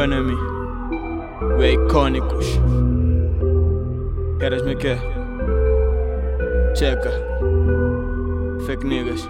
enemy. We icônicos. Queres-me quê? Checa. Fake niggas.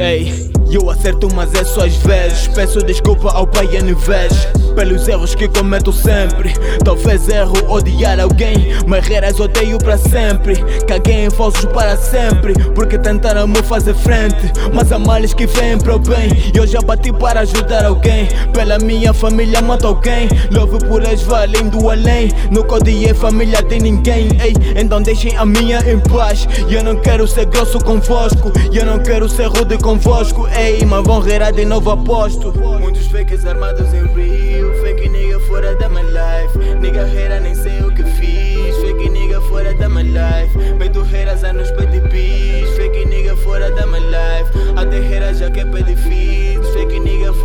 Ei, eu acerto, mas é só às vezes. Peço desculpa ao pai Aniverso pelos erros que cometo sempre. Talvez erro odiar alguém, mas reras odeio para sempre. Caguei em falsos para sempre, porque tentaram me fazer frente. Mas há males que vêm para o bem. Eu já bati para ajudar alguém. Pela minha família mato alguém. Love por eles valem do além. Nunca odiei família de ninguém. Ei, então deixem a minha em paz. Eu não quero ser grosso convosco. Eu não quero ser rude convosco. Ei, mas vão reirar de novo aposto. Muitos fakes armados em Rio. Haters anos pede bis Fake nigga fora da my life. Até hater já pedir feeds Fake nigga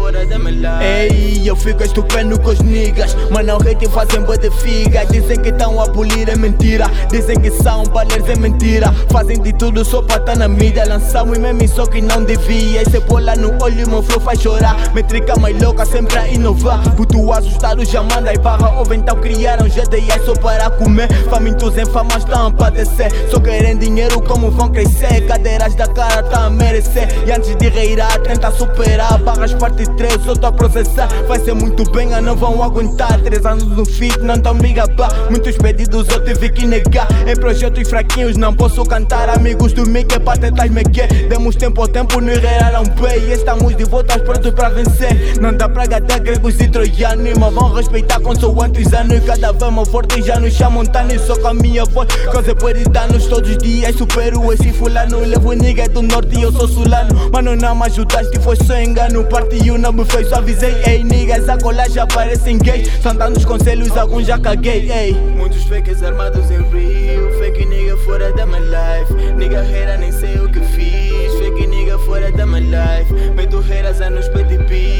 fora da life. Ei, eu fico estupendo com os niggas. Mas não hate fazem boa de figa. Dizem que estão a polir é mentira. Dizem que são balers é mentira. Fazem de tudo só pra tá na mídia. Lançamos meme só que não devia. Esse bola no olho meu flow faz chorar. Metrica mais louca sempre a inovar. Puto assustado já manda e barra. Ou então criaram GDI só para comer. Famintos em fama estão a padecer. Só querem dinheiro como vão crescer. Cadeiras da cara tá a merecer. E antes de reirar tenta superar. Barras parte 3 só tô a processar Vai ser muito bem, a não vão aguentar. Três anos no fit, não tão me gabar Muitos pedidos eu tive que negar. Em projetos fraquinhos não posso cantar. Amigos do Mickey para tentar me quer Demos tempo ao tempo, nos reiraram bem Estamos de volta prontos para vencer. Não dá pra gatar gregos e troianos. Mas vão respeitar consoante anos. Cada vez mais forte já nos chamam tano Só com a minha voz, causa pode dar-nos Todos os dias supero esse fulano. Levo nigga do norte e eu sou sulano. Mano não me ajudaste, foi só engano. Partiu não me fez, só avisei Ei niggas, a colar já parecem gays São tantos conselhos, alguns já caguei Ei, muitos fakes armados em Rio Fake nigga fora da my life. Nigga hater nem sei o que fiz Fake nigga fora da my life. Medo haters anos pede bis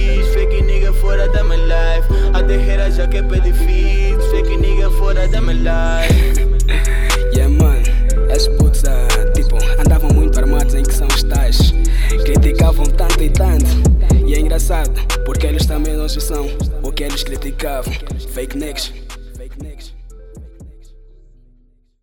Porque eles também não são o que eles criticavam. Fake niggas.